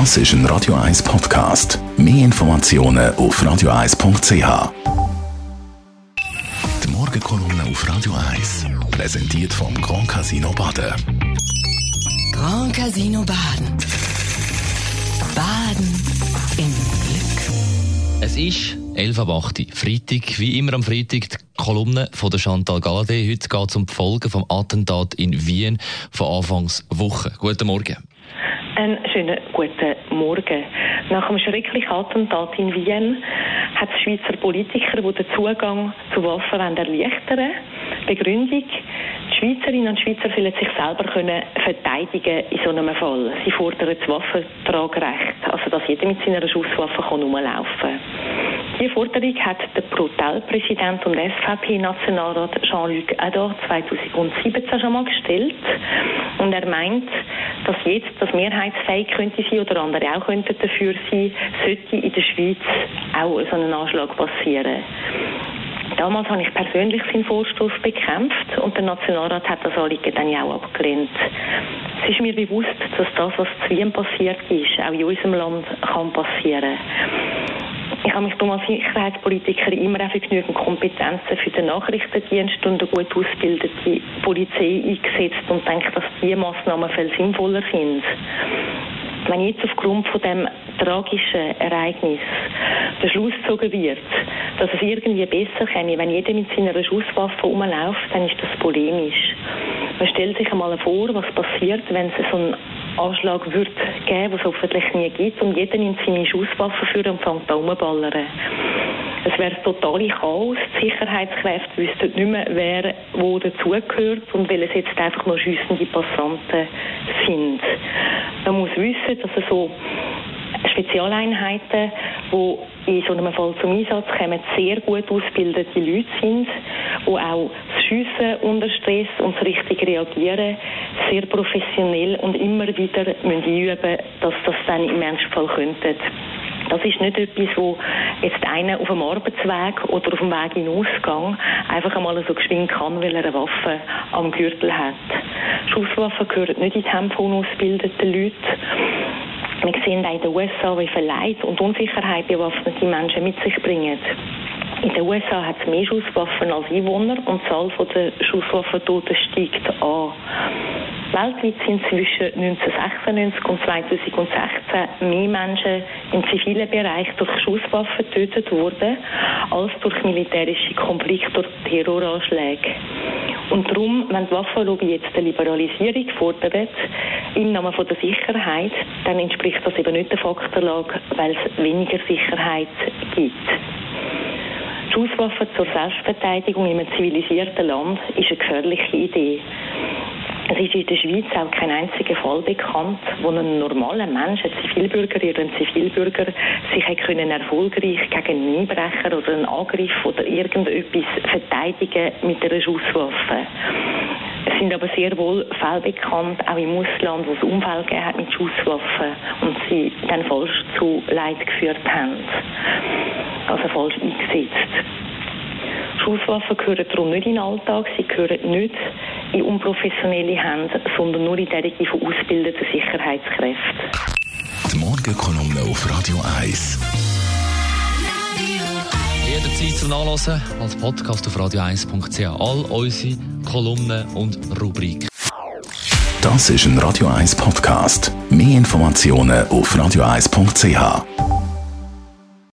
Das ist ein Radio 1 Podcast. Mehr Informationen auf radio1.ch. Die Morgenkolumne auf Radio 1 präsentiert vom Grand Casino Baden. Grand Casino Baden. Baden im Glück. Es ist 11 ab 8 Uhr, Freitag, wie immer am Freitag, die Kolumne von der Chantal Galadé. Heute geht es um die Folgen vom Attentat in Wien von Anfangswoche. Guten Morgen. Einen schönen guten Morgen. Nach einem schrecklichen Attentat in Wien hat es Schweizer Politiker, die den Zugang zu Waffen erleichtern. Begründung, die Schweizerinnen und Schweizer sollen sich selber können verteidigen in so einem Fall. Sie fordern das Waffentragrecht, also dass jeder mit seiner Schusswaffe kann kann. Diese Forderung hat der Protell-Präsident und SVP-Nationalrat Jean-Luc Ador 2017 schon mal gestellt. Und er meint, dass jetzt das mehrheitsfähig könnte sein oder andere auch könnten dafür sein, sollte in der Schweiz auch so ein Anschlag passieren. Damals habe ich persönlich seinen Vorstoß bekämpft und der Nationalrat hat das Anliegen dann ja auch abgelehnt. Es ist mir bewusst, dass das, was zu Wien passiert ist, auch in unserem Land kann passieren. Ich habe mich als Sicherheitspolitiker immer auch für genügend Kompetenzen für den Nachrichtendienst und eine gut ausgebildete Polizei eingesetzt und denke, dass diese Massnahmen viel sinnvoller sind. Wenn jetzt aufgrund von dem tragischen Ereignis der Schluss gezogen wird, dass es irgendwie besser käme, wenn jeder mit seiner Schusswaffe rumläuft, dann ist das polemisch. Man stellt sich einmal vor, was passiert, wenn es so einen Anschlag wird geben, was es hoffentlich nie gibt, und jeder nimmt seine Schusswaffe für und fängt an rumzuballern. Es wäre totale Chaos. Die Sicherheitskräfte wüssten nicht mehr, wer wo dazugehört und weil es jetzt einfach nur schüssende Passanten sind. Man muss wissen, dass es so Spezialeinheiten, die in so einem Fall zum Einsatz kommen, sehr gut ausgebildete Leute sind, die auch das Schiessen unter Stress und das Reagieren sehr professionell und immer wieder müssen üben dass das dann im Ernstfall könnte. Das ist nicht etwas, wo jetzt einer auf dem Arbeitsweg oder auf dem Weg in Ausgang einfach einmal so geschwind kann, weil er eine Waffe am Gürtel hat. Schusswaffen gehören nicht in die Hände von unausgebildeten Leuten. Wir sehen auch in den USA, wie viel Leid und Unsicherheit bewaffnete Menschen mit sich bringen. In den USA hat es mehr Schusswaffen als Einwohner und die Zahl der Schusswaffentoten steigt an. Weltweit sind zwischen 1996 und 2016 mehr Menschen im zivilen Bereich durch Schusswaffen getötet worden, als durch militärische Konflikte oder Terroranschläge. Und darum, wenn die Waffenlobby jetzt eine Liberalisierung fordert, im Namen von der Sicherheit, dann entspricht das eben nicht der Faktenlage, weil es weniger Sicherheit gibt. Schusswaffen zur Selbstverteidigung in einem zivilisierten Land ist eine gefährliche Idee. Es ist in der Schweiz auch kein einziger Fall bekannt, wo ein normaler Mensch, ein Zivilbürger, ein Zivilbürger, sich können erfolgreich gegen einen Einbrecher oder einen Angriff oder irgendetwas verteidigen mit einer Schusswaffe. Es sind aber sehr wohl Fälle bekannt, auch im Ausland, wo es Unfälle gegeben hat mit Schusswaffen und sie dann falsch zu Leid geführt haben. Also falsch eingesetzt. Schusswaffen gehören darum nicht in den Alltag, sie gehören nicht in unprofessionelle Hände, sondern nur in derige von ausgebildeten Sicherheitskräften. Die Morgenkolumne auf Radio 1. Jederzeit zum Nachlesen als Podcast auf radio1.ch. All unsere Kolumnen und Rubriken. Das ist ein Radio 1 Podcast. Mehr Informationen auf radio1.ch.